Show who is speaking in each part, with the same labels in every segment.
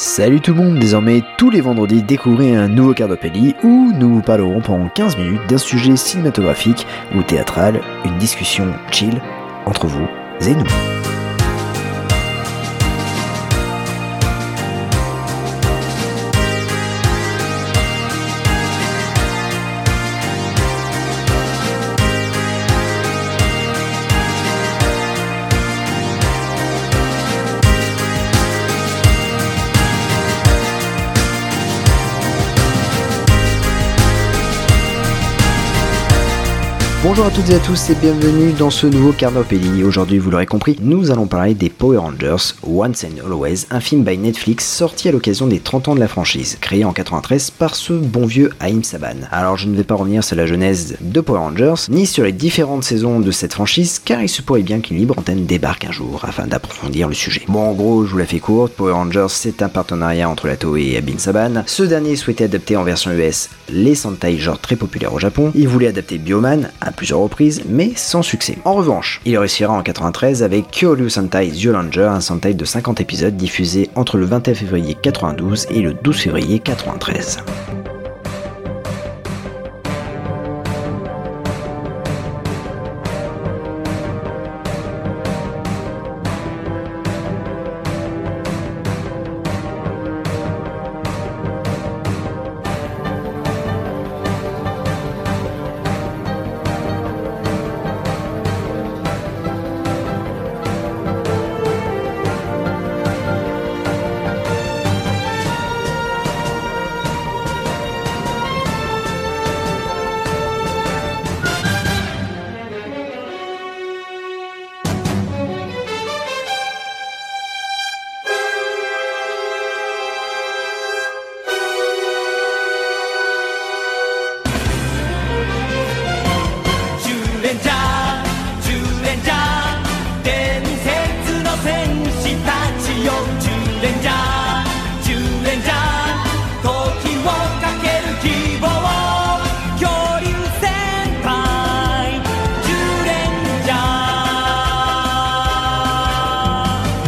Speaker 1: Salut tout le monde, désormais tous les vendredis découvrez un nouveau Cardopelli où nous vous parlerons pendant 15 minutes d'un sujet cinématographique ou théâtral, une discussion chill entre vous et nous. Bonjour à toutes et à tous et bienvenue dans ce nouveau Carnopelli. Aujourd'hui, vous l'aurez compris, nous allons parler des Power Rangers Once and Always, un film by Netflix sorti à l'occasion des 30 ans de la franchise, créé en 93 par ce bon vieux Haïm Saban. Alors, je ne vais pas revenir sur la genèse de Power Rangers, ni sur les différentes saisons de cette franchise, car il se pourrait bien qu'une libre antenne débarque un jour afin d'approfondir le sujet. Bon, en gros, je vous la fais courte, Power Rangers, c'est un partenariat entre la Toei et Abin Saban. Ce dernier souhaitait adapter en version US les Sentai genre très populaires au Japon. Il voulait adapter Bioman, à plusieurs reprises, mais sans succès. En revanche, il réussira en 93 avec Kyoryu Sentai Zyolanger, un Sentai de 50 épisodes diffusé entre le 21 février 92 et le 12 février 93.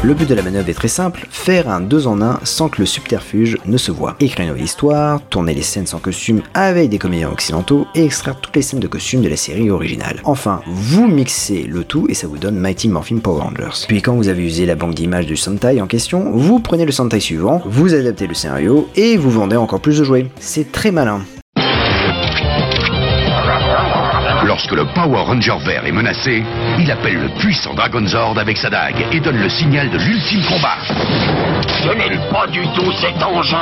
Speaker 1: Le but de la manœuvre est très simple, faire un 2 en 1 sans que le subterfuge ne se voit. Écrire une nouvelle histoire, tourner les scènes sans costume avec des comédiens occidentaux et extraire toutes les scènes de costume de la série originale. Enfin, vous mixez le tout et ça vous donne Mighty Morphin Power Rangers. Puis quand vous avez usé la banque d'images du Sentai en question, vous prenez le Sentai suivant, vous adaptez le scénario et vous vendez encore plus de jouets. C'est très malin.
Speaker 2: Lorsque le Power Ranger vert est menacé, il appelle le puissant Dragonzord avec sa dague et donne le signal de l'ultime combat.
Speaker 3: Je n'aime pas du tout cet engin.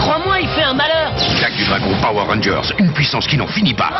Speaker 4: Crois-moi, il fait un malheur.
Speaker 2: Dague du Dragon Power Rangers, une puissance qui n'en finit pas.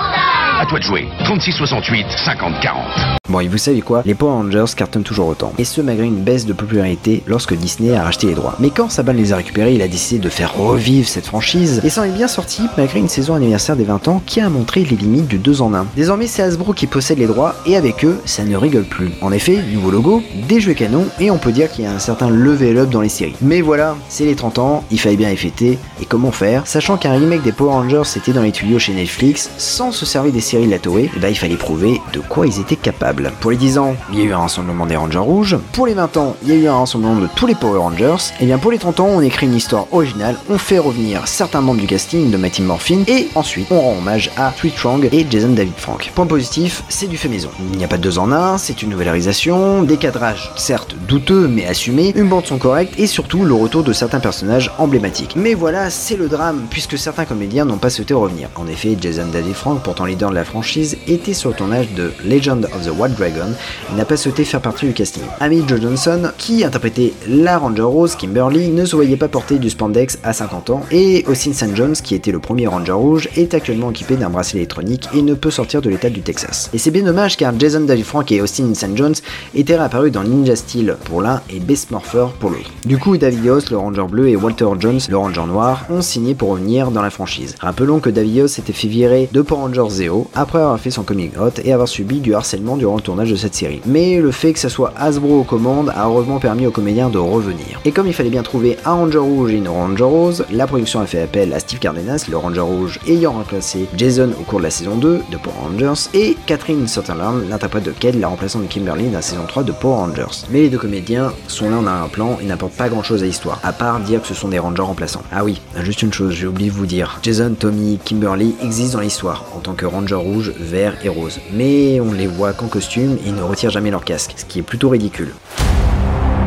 Speaker 2: À toi de jouer. 36 68 50 40.
Speaker 1: Bon, et vous savez quoi? Les Power Rangers cartonnent toujours autant. Et ce, malgré une baisse de popularité lorsque Disney a racheté les droits. Mais quand Saban les a récupérés, il a décidé de faire revivre cette franchise. Et ça en est bien sorti, malgré une saison anniversaire des 20 ans qui a montré les limites du 2 en 1. Désormais, c'est Hasbro qui possède les droits, et avec eux, ça ne rigole plus. En effet, nouveau logo, des jeux canons, et on peut dire qu'il y a un certain level up dans les séries. Mais voilà, c'est les 30 ans, il fallait bien les fêter, et comment faire? Sachant qu'un remake des Power Rangers était dans les tuyaux chez Netflix, sans se servir des séries de la Toei, bah il fallait prouver de quoi ils étaient capables. Pour les 10 ans, il y a eu un rassemblement des Rangers rouges. Pour les 20 ans, il y a eu un rassemblement de tous les Power Rangers. Et bien pour les 30 ans, on écrit une histoire originale, on fait revenir certains membres du casting de Mighty Morphin, et ensuite on rend hommage à Sweet Strong et Jason David Frank. Point positif, c'est du fait maison. Il n'y a pas de deux en un, c'est une nouvelle réalisation, des cadrages certes douteux mais assumés, une bande son correcte et surtout le retour de certains personnages emblématiques. Mais voilà, c'est le drame puisque certains comédiens n'ont pas souhaité revenir. En effet, Jason David Frank, pourtant leader de la franchise, était sur le tournage de Legend of the White Dragon et n'a pas souhaité faire partie du casting. Amy Jo Johnson, qui interprétait la Ranger Rose Kimberly, ne se voyait pas porter du spandex à 50 ans et Austin St. Jones, qui était le premier Ranger Rouge, est actuellement équipé d'un bracelet électronique et ne peut sortir de l'état du Texas. Et c'est bien dommage car Jason David Frank et Austin St. Jones étaient réapparus dans Ninja Steel pour l'un et Best Morpher pour l'autre. Du coup, David Yost, le Ranger bleu, et Walter Jones, le Ranger noir, ont signé pour revenir dans la franchise. Rappelons que David Yost s'était fait virer de Power Rangers Zero Après avoir fait son coming out et avoir subi du harcèlement durant le tournage de cette série. Mais le fait que ça soit Hasbro aux commandes a heureusement permis aux comédiens de revenir. Et comme il fallait bien trouver un Ranger rouge et une Ranger rose, la production a fait appel à Steve Cardenas, le Ranger rouge ayant remplacé Jason au cours de la saison 2 de Power Rangers, et Catherine Sutherland, l'interprète de Ked, la remplaçante de Kimberly dans la saison 3 de Power Rangers. Mais les deux comédiens sont là en arrière-plan et n'apportent pas grand chose à l'histoire, à part dire que ce sont des Rangers remplaçants. Ah oui, juste une chose, j'ai oublié de vous dire. Jason, Tommy, Kimberly existent dans l'histoire en tant que Ranger rouge, vert et rose. Mais on les voit qu'en costume et ils ne retirent jamais leur casque, ce qui est plutôt ridicule.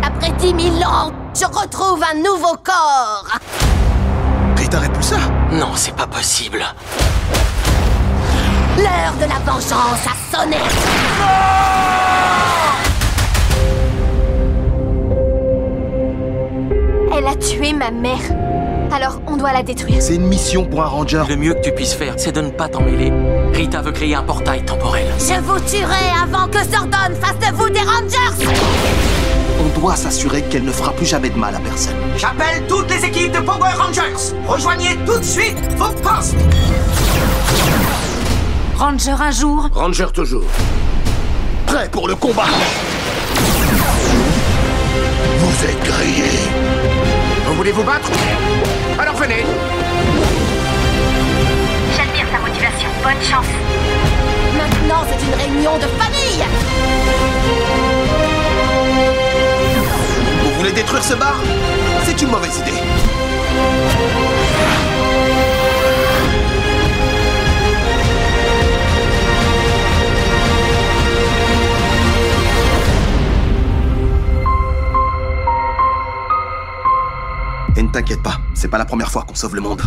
Speaker 4: Après dix mille ans, je retrouve un nouveau corps
Speaker 5: Rita Repulsa
Speaker 3: Non, c'est pas possible.
Speaker 4: L'heure de la vengeance a sonné
Speaker 6: Elle a tué ma mère. Alors on doit la détruire.
Speaker 5: C'est une mission pour un ranger.
Speaker 3: Le mieux que tu puisses faire, c'est de ne pas t'en mêler. Rita veut créer un portail temporel.
Speaker 4: Je vous tuerai avant que Zordon fasse de vous des Rangers
Speaker 5: On doit s'assurer qu'elle ne fera plus jamais de mal à personne.
Speaker 7: J'appelle toutes les équipes de Power Rangers. Rejoignez tout de suite vos postes.
Speaker 6: Ranger un jour,
Speaker 5: Ranger toujours. Prêt pour le combat Vous êtes grillés.
Speaker 7: Vous voulez vous battre? Alors venez.
Speaker 6: j'admire sa motivation. Bonne chance.
Speaker 4: Maintenant, c'est une réunion de famille
Speaker 5: Vous voulez détruire ce bar? C'est une mauvaise idée. C'est pas la première fois qu'on sauve le monde.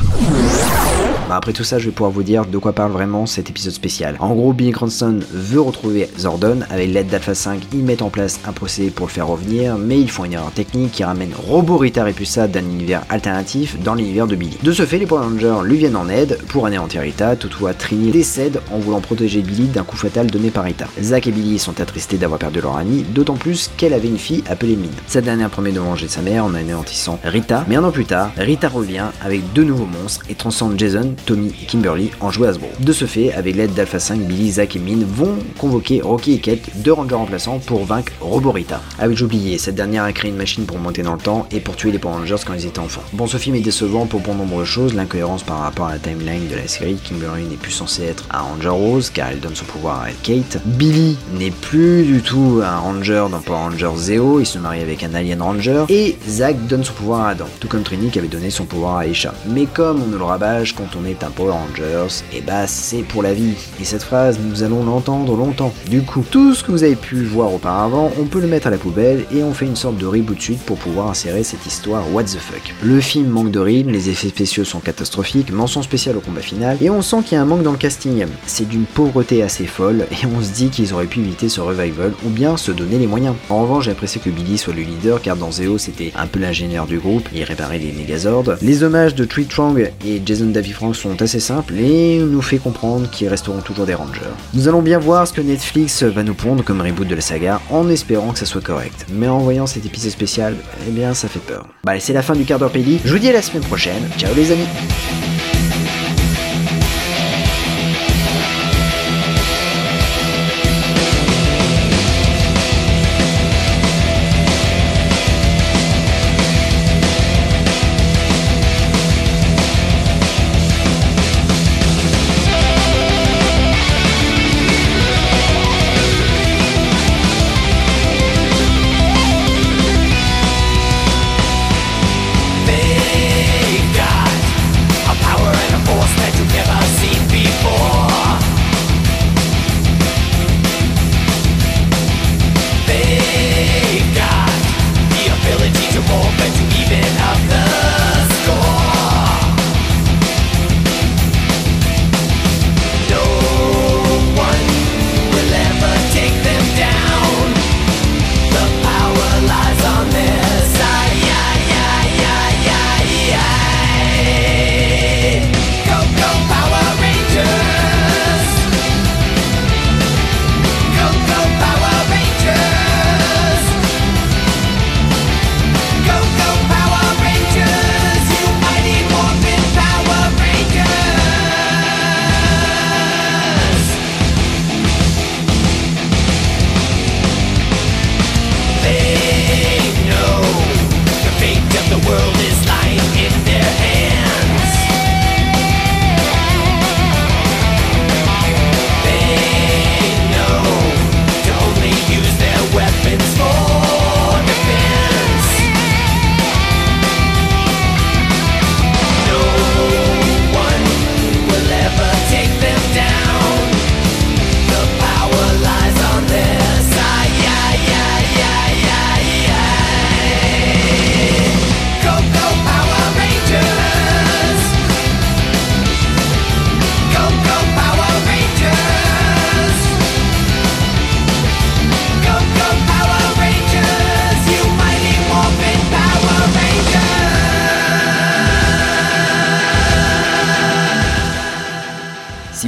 Speaker 1: Bah après tout ça, je vais pouvoir vous dire de quoi parle vraiment cet épisode spécial. En gros, Billy Cranston veut retrouver Zordon. Avec l'aide d'Alpha 5, ils mettent en place un procédé pour le faire revenir, mais ils font une erreur technique qui ramène Robo Rita Repulsa d'un univers alternatif dans l'univers de Billy. De ce fait, les Power Rangers lui viennent en aide pour anéantir Rita, toutefois Trini décède en voulant protéger Billy d'un coup fatal donné par Rita. Zack et Billy sont attristés d'avoir perdu leur amie, d'autant plus qu'elle avait une fille appelée Mine. Cette dernière promet de venger sa mère en anéantissant Rita, mais un an plus tard, Rita revient avec deux nouveaux monstres et transforme Jason, Tommy et Kimberly en Hasbro. De ce fait, avec l'aide d'Alpha 5, Billy, Zack et Mine vont convoquer Rocky et Kate, deux rangers remplaçants, pour vaincre Roborita. Ah oui, j'oubliais, cette dernière a créé une machine pour monter dans le temps et pour tuer les Power Rangers quand ils étaient enfants. Bon, ce film est décevant pour bon nombre de choses, l'incohérence par rapport à la timeline de la série, Kimberly n'est plus censée être un Ranger Rose car elle donne son pouvoir à Kate. Billy n'est plus du tout un Ranger dans Power Rangers Zeo, il se marie avec un Alien Ranger, et Zack donne son pouvoir à Adam, tout comme Trini qui avait donné son pouvoir à Aisha. Mais comme on nous le rabâche quand on est un Power Rangers, et bah c'est pour la vie. Et cette phrase, nous allons l'entendre longtemps. Du coup, tout ce que vous avez pu voir auparavant, on peut le mettre à la poubelle et on fait une sorte de reboot suite pour pouvoir insérer cette histoire what the fuck. Le film manque de rythme, les effets spéciaux sont catastrophiques, mention spéciale au combat final, et on sent qu'il y a un manque dans le casting. C'est d'une pauvreté assez folle, et on se dit qu'ils auraient pu éviter ce revival, ou bien se donner les moyens. En revanche, j'ai apprécié que Billy soit le leader, car dans Zeo, c'était un peu l'ingénieur du groupe, il réparait les Megazords. Les hommages de Tree Trong et Jason Davy Frank sont assez simples, et nous fait comprendre qu'ils resteront toujours des Rangers. Nous allons bien voir ce que Netflix va nous pondre comme reboot de la saga, en espérant que ça soit correct. Mais en voyant cet épisode spécial, eh bien ça fait peur. Bah c'est la fin du quart d'heure Peli, je vous dis à la semaine prochaine, ciao les amis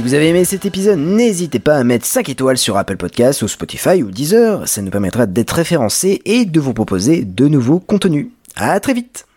Speaker 1: vous avez aimé cet épisode, n'hésitez pas à mettre 5 étoiles sur Apple Podcasts ou Spotify ou Deezer, ça nous permettra d'être référencés et de vous proposer de nouveaux contenus. À très vite